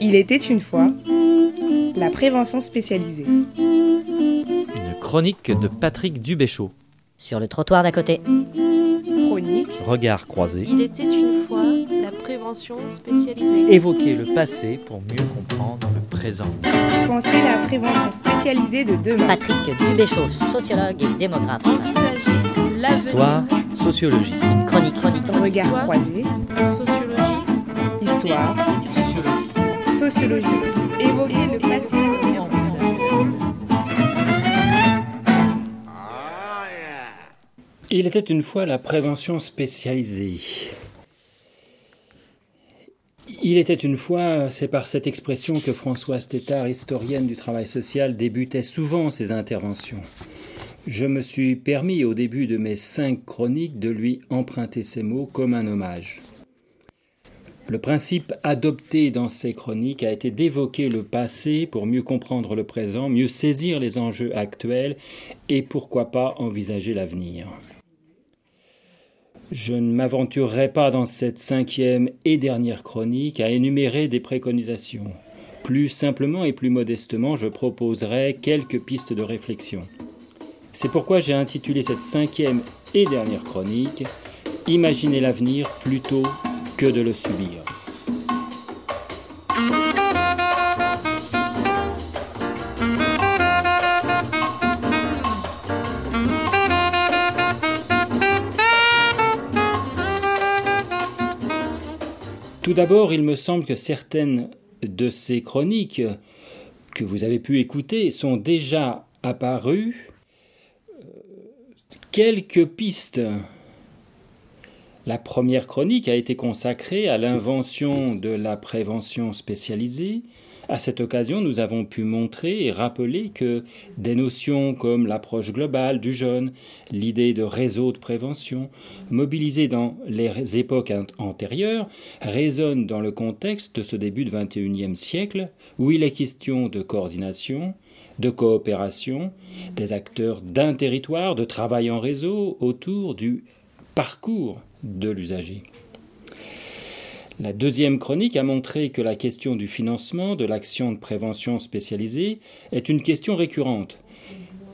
Il était une fois la prévention spécialisée. Une chronique de Patrick Dubéchaud. Sur le trottoir d'à côté. Chronique. Regard croisé. Il était une fois la prévention spécialisée. Évoquer le passé pour mieux comprendre le présent. Penser la prévention spécialisée de demain. Patrick Dubéchaud, sociologue et démographe. Envisager l'avenir. Histoire, sociologie. Une chronique, chronique, Regard Histoire. croisé. Sociologie. Histoire. Sociologie. Évoquer le passé. Il était une fois la prévention spécialisée. Il était une fois, c'est par cette expression que Françoise Tétard, historienne du travail social, débutait souvent ses interventions. Je me suis permis au début de mes cinq chroniques de lui emprunter ces mots comme un hommage. Le principe adopté dans ces chroniques a été d'évoquer le passé pour mieux comprendre le présent, mieux saisir les enjeux actuels et pourquoi pas envisager l'avenir. Je ne m'aventurerai pas dans cette cinquième et dernière chronique à énumérer des préconisations. Plus simplement et plus modestement, je proposerai quelques pistes de réflexion. C'est pourquoi j'ai intitulé cette cinquième et dernière chronique Imaginer l'avenir plutôt que de le subir. Tout d'abord, il me semble que certaines de ces chroniques que vous avez pu écouter sont déjà apparues. Euh, Quelques pistes. La première chronique a été consacrée à l'invention de la prévention spécialisée. À cette occasion, nous avons pu montrer et rappeler que des notions comme l'approche globale du jeune, l'idée de réseau de prévention, mobilisées dans les époques ant- antérieures, résonnent dans le contexte de ce début du XXIe siècle, où il est question de coordination, de coopération, des acteurs d'un territoire, de travail en réseau autour du parcours de l'usager. La deuxième chronique a montré que la question du financement de l'action de prévention spécialisée est une question récurrente.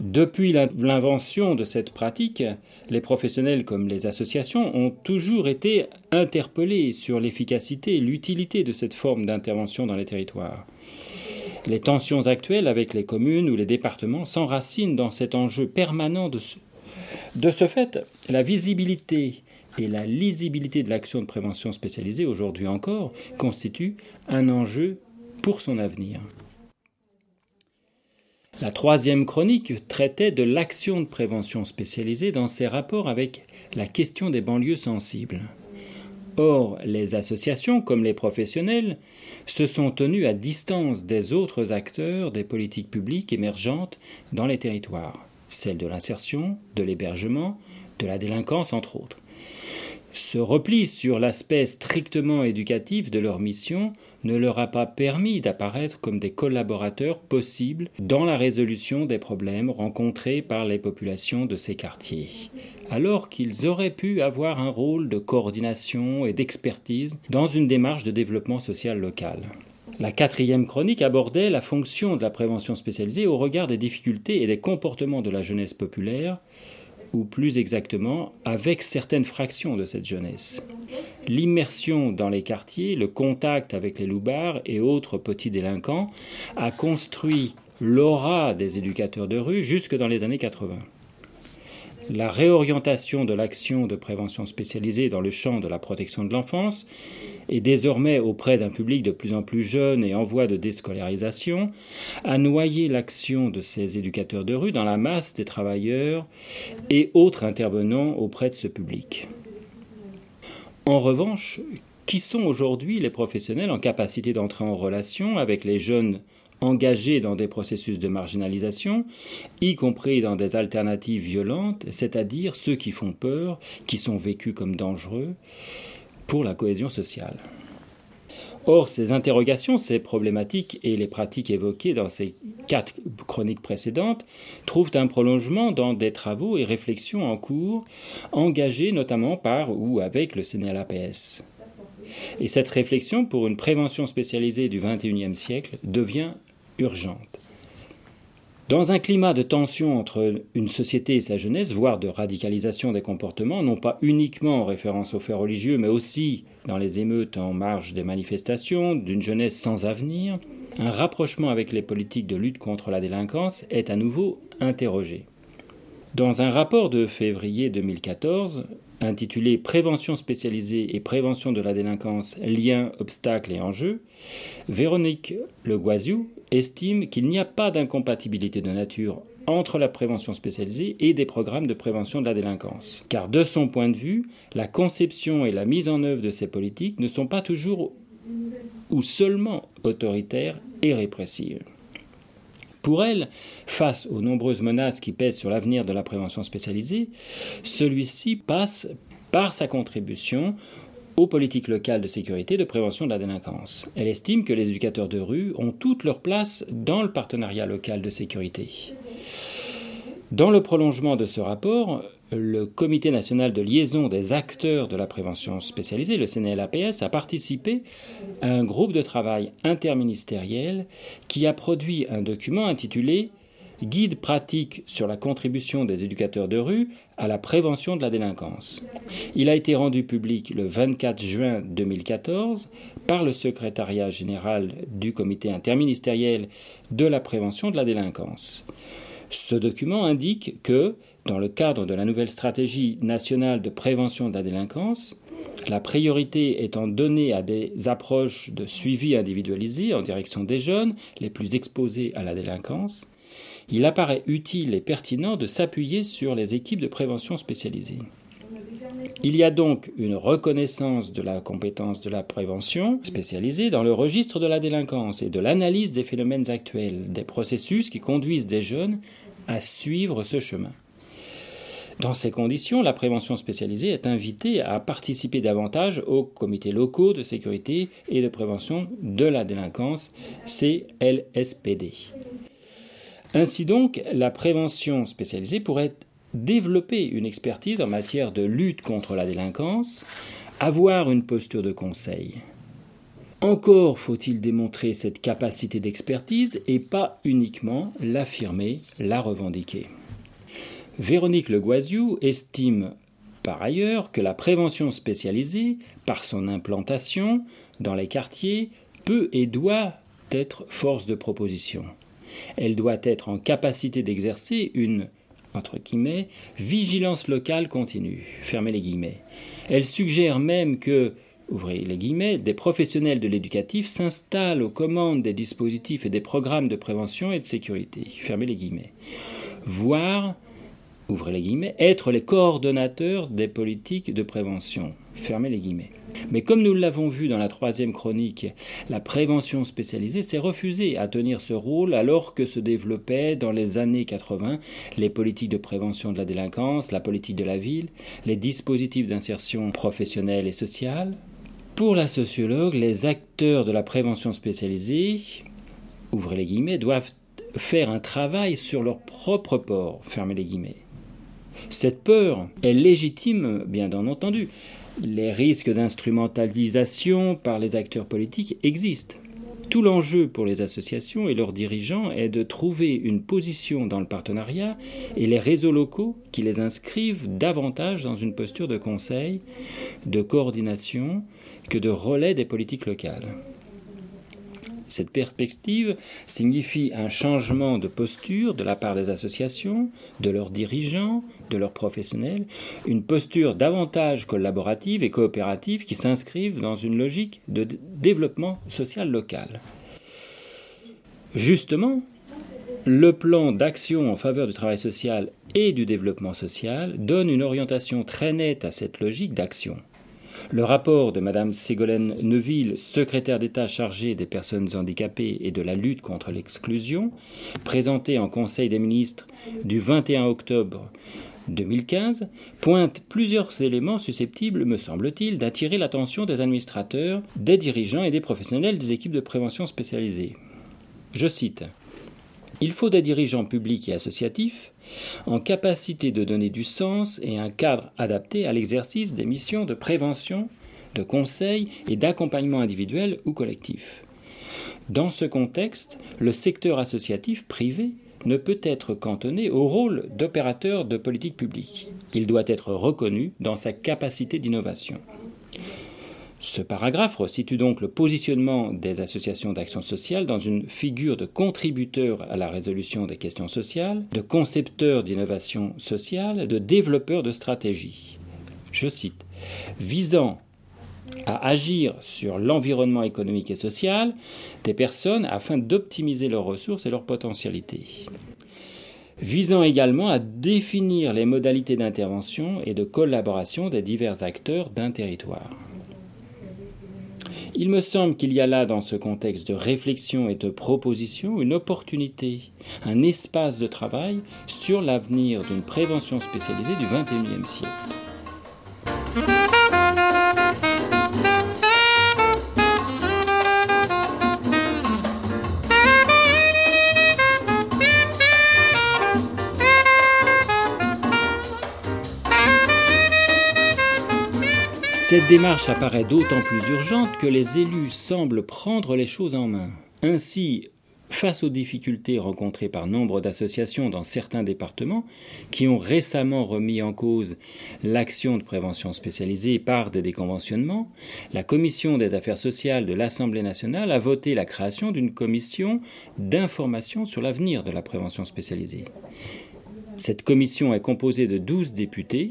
Depuis l'in- l'invention de cette pratique, les professionnels comme les associations ont toujours été interpellés sur l'efficacité et l'utilité de cette forme d'intervention dans les territoires. Les tensions actuelles avec les communes ou les départements s'enracinent dans cet enjeu permanent de ce, de ce fait, la visibilité et la lisibilité de l'action de prévention spécialisée, aujourd'hui encore, constituent un enjeu pour son avenir. La troisième chronique traitait de l'action de prévention spécialisée dans ses rapports avec la question des banlieues sensibles. Or, les associations, comme les professionnels, se sont tenus à distance des autres acteurs des politiques publiques émergentes dans les territoires, celles de l'insertion, de l'hébergement, de la délinquance, entre autres. Ce repli sur l'aspect strictement éducatif de leur mission ne leur a pas permis d'apparaître comme des collaborateurs possibles dans la résolution des problèmes rencontrés par les populations de ces quartiers, alors qu'ils auraient pu avoir un rôle de coordination et d'expertise dans une démarche de développement social local. La quatrième chronique abordait la fonction de la prévention spécialisée au regard des difficultés et des comportements de la jeunesse populaire, ou plus exactement avec certaines fractions de cette jeunesse. L'immersion dans les quartiers, le contact avec les loupards et autres petits délinquants a construit l'aura des éducateurs de rue jusque dans les années 80. La réorientation de l'action de prévention spécialisée dans le champ de la protection de l'enfance et désormais auprès d'un public de plus en plus jeune et en voie de déscolarisation, a noyé l'action de ces éducateurs de rue dans la masse des travailleurs et autres intervenants auprès de ce public. En revanche, qui sont aujourd'hui les professionnels en capacité d'entrer en relation avec les jeunes engagés dans des processus de marginalisation, y compris dans des alternatives violentes, c'est-à-dire ceux qui font peur, qui sont vécus comme dangereux, pour la cohésion sociale. Or, ces interrogations, ces problématiques et les pratiques évoquées dans ces quatre chroniques précédentes trouvent un prolongement dans des travaux et réflexions en cours, engagés notamment par ou avec le CNLAPS. Et cette réflexion pour une prévention spécialisée du XXIe siècle devient urgente. Dans un climat de tension entre une société et sa jeunesse, voire de radicalisation des comportements, non pas uniquement en référence aux faits religieux, mais aussi dans les émeutes en marge des manifestations, d'une jeunesse sans avenir, un rapprochement avec les politiques de lutte contre la délinquance est à nouveau interrogé. Dans un rapport de février 2014, intitulé Prévention spécialisée et prévention de la délinquance, liens, obstacles et enjeux, Véronique Le Guaziou estime qu'il n'y a pas d'incompatibilité de nature entre la prévention spécialisée et des programmes de prévention de la délinquance. Car de son point de vue, la conception et la mise en œuvre de ces politiques ne sont pas toujours ou seulement autoritaires et répressives. Pour elle, face aux nombreuses menaces qui pèsent sur l'avenir de la prévention spécialisée, celui-ci passe par sa contribution aux politiques locales de sécurité et de prévention de la délinquance. Elle estime que les éducateurs de rue ont toute leur place dans le partenariat local de sécurité. Dans le prolongement de ce rapport, le Comité national de liaison des acteurs de la prévention spécialisée, le CNLAPS, a participé à un groupe de travail interministériel qui a produit un document intitulé Guide pratique sur la contribution des éducateurs de rue à la prévention de la délinquance. Il a été rendu public le 24 juin 2014 par le secrétariat général du comité interministériel de la prévention de la délinquance. Ce document indique que dans le cadre de la nouvelle stratégie nationale de prévention de la délinquance, la priorité étant donnée à des approches de suivi individualisé en direction des jeunes les plus exposés à la délinquance, il apparaît utile et pertinent de s'appuyer sur les équipes de prévention spécialisées. Il y a donc une reconnaissance de la compétence de la prévention spécialisée dans le registre de la délinquance et de l'analyse des phénomènes actuels, des processus qui conduisent des jeunes à suivre ce chemin. Dans ces conditions, la prévention spécialisée est invitée à participer davantage aux comités locaux de sécurité et de prévention de la délinquance, CLSPD. Ainsi donc, la prévention spécialisée pourrait développer une expertise en matière de lutte contre la délinquance, avoir une posture de conseil. Encore faut-il démontrer cette capacité d'expertise et pas uniquement l'affirmer, la revendiquer. Véronique Le Guaziou estime par ailleurs que la prévention spécialisée, par son implantation dans les quartiers, peut et doit être force de proposition. Elle doit être en capacité d'exercer une entre guillemets, vigilance locale continue. Fermez les guillemets. Elle suggère même que, ouvrez les guillemets, des professionnels de l'éducatif s'installent aux commandes des dispositifs et des programmes de prévention et de sécurité. Fermez les guillemets. Voire être les coordonnateurs des politiques de prévention. Mais comme nous l'avons vu dans la troisième chronique, la prévention spécialisée s'est refusée à tenir ce rôle alors que se développaient dans les années 80 les politiques de prévention de la délinquance, la politique de la ville, les dispositifs d'insertion professionnelle et sociale. Pour la sociologue, les acteurs de la prévention spécialisée, doivent faire un travail sur leur propre port. Cette peur est légitime, bien entendu. Les risques d'instrumentalisation par les acteurs politiques existent. Tout l'enjeu pour les associations et leurs dirigeants est de trouver une position dans le partenariat et les réseaux locaux qui les inscrivent davantage dans une posture de conseil, de coordination que de relais des politiques locales. Cette perspective signifie un changement de posture de la part des associations, de leurs dirigeants, de leurs professionnels, une posture davantage collaborative et coopérative qui s'inscrivent dans une logique de développement social local. Justement, le plan d'action en faveur du travail social et du développement social donne une orientation très nette à cette logique d'action. Le rapport de Mme Ségolène Neuville, secrétaire d'État chargée des personnes handicapées et de la lutte contre l'exclusion, présenté en Conseil des ministres du 21 octobre 2015, pointe plusieurs éléments susceptibles, me semble-t-il, d'attirer l'attention des administrateurs, des dirigeants et des professionnels des équipes de prévention spécialisées. Je cite Il faut des dirigeants publics et associatifs en capacité de donner du sens et un cadre adapté à l'exercice des missions de prévention de conseil et d'accompagnement individuel ou collectif. Dans ce contexte, le secteur associatif privé ne peut être cantonné au rôle d'opérateur de politique publique. Il doit être reconnu dans sa capacité d'innovation. Ce paragraphe resitue donc le positionnement des associations d'action sociale dans une figure de contributeur à la résolution des questions sociales, de concepteur d'innovation sociale, de développeur de stratégie. Je cite, visant à agir sur l'environnement économique et social des personnes afin d'optimiser leurs ressources et leurs potentialités visant également à définir les modalités d'intervention et de collaboration des divers acteurs d'un territoire. Il me semble qu'il y a là, dans ce contexte de réflexion et de proposition, une opportunité, un espace de travail sur l'avenir d'une prévention spécialisée du XXIe siècle. Cette démarche apparaît d'autant plus urgente que les élus semblent prendre les choses en main. Ainsi, face aux difficultés rencontrées par nombre d'associations dans certains départements, qui ont récemment remis en cause l'action de prévention spécialisée par des déconventionnements, la Commission des affaires sociales de l'Assemblée nationale a voté la création d'une commission d'information sur l'avenir de la prévention spécialisée. Cette commission est composée de 12 députés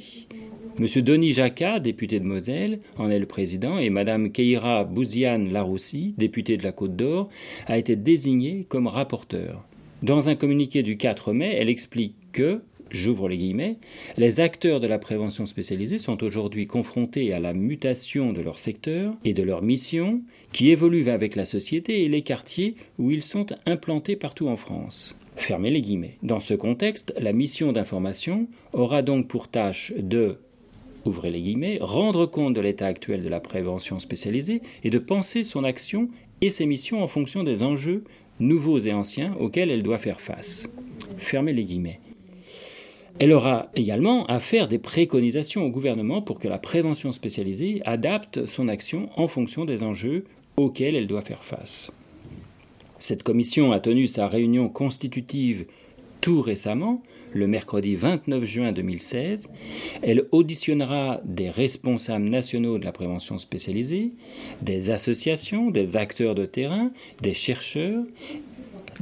M. Denis Jacquat, député de Moselle, en est le président, et Mme Keira Bouziane Laroussi, députée de la Côte d'Or, a été désignée comme rapporteur. Dans un communiqué du 4 mai, elle explique que, j'ouvre les guillemets, les acteurs de la prévention spécialisée sont aujourd'hui confrontés à la mutation de leur secteur et de leur mission, qui évoluent avec la société et les quartiers où ils sont implantés partout en France. Fermez les guillemets. Dans ce contexte, la mission d'information aura donc pour tâche de ouvrez les guillemets, rendre compte de l'état actuel de la prévention spécialisée et de penser son action et ses missions en fonction des enjeux nouveaux et anciens auxquels elle doit faire face. Fermez les guillemets. Elle aura également à faire des préconisations au gouvernement pour que la prévention spécialisée adapte son action en fonction des enjeux auxquels elle doit faire face. Cette commission a tenu sa réunion constitutive tout récemment le mercredi 29 juin 2016. Elle auditionnera des responsables nationaux de la prévention spécialisée, des associations, des acteurs de terrain, des chercheurs.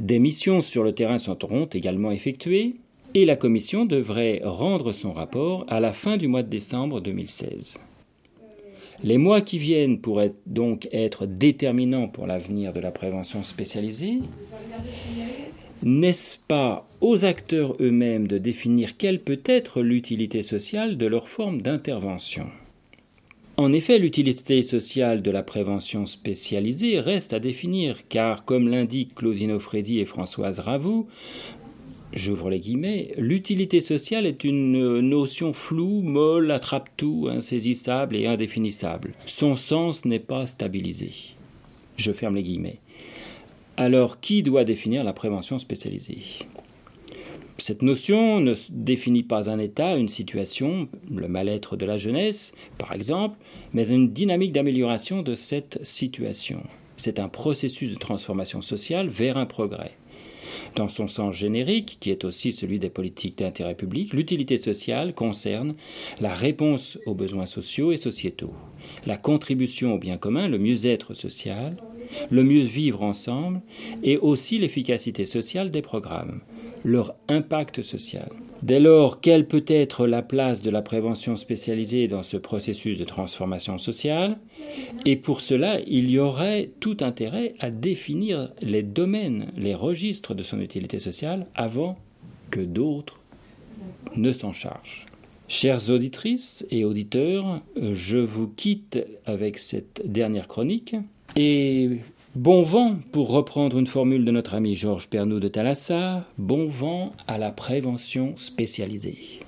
Des missions sur le terrain seront également effectuées et la commission devrait rendre son rapport à la fin du mois de décembre 2016. Les mois qui viennent pourraient donc être déterminants pour l'avenir de la prévention spécialisée. N'est-ce pas aux acteurs eux-mêmes de définir quelle peut être l'utilité sociale de leur forme d'intervention? En effet, l'utilité sociale de la prévention spécialisée reste à définir, car, comme l'indiquent Claudine Freddy et Françoise Ravoux, j'ouvre les guillemets, l'utilité sociale est une notion floue, molle, attrape-tout, insaisissable et indéfinissable. Son sens n'est pas stabilisé. Je ferme les guillemets. Alors, qui doit définir la prévention spécialisée? Cette notion ne définit pas un état, une situation, le mal-être de la jeunesse, par exemple, mais une dynamique d'amélioration de cette situation. C'est un processus de transformation sociale vers un progrès. Dans son sens générique, qui est aussi celui des politiques d'intérêt public, l'utilité sociale concerne la réponse aux besoins sociaux et sociétaux, la contribution au bien commun, le mieux-être social, le mieux vivre ensemble et aussi l'efficacité sociale des programmes, leur impact social. Dès lors, quelle peut être la place de la prévention spécialisée dans ce processus de transformation sociale? Et pour cela, il y aurait tout intérêt à définir les domaines, les registres de son utilité sociale avant que d'autres ne s'en chargent. Chères auditrices et auditeurs, je vous quitte avec cette dernière chronique et bon vent, pour reprendre une formule de notre ami Georges Pernoud de Thalassa, bon vent à la prévention spécialisée.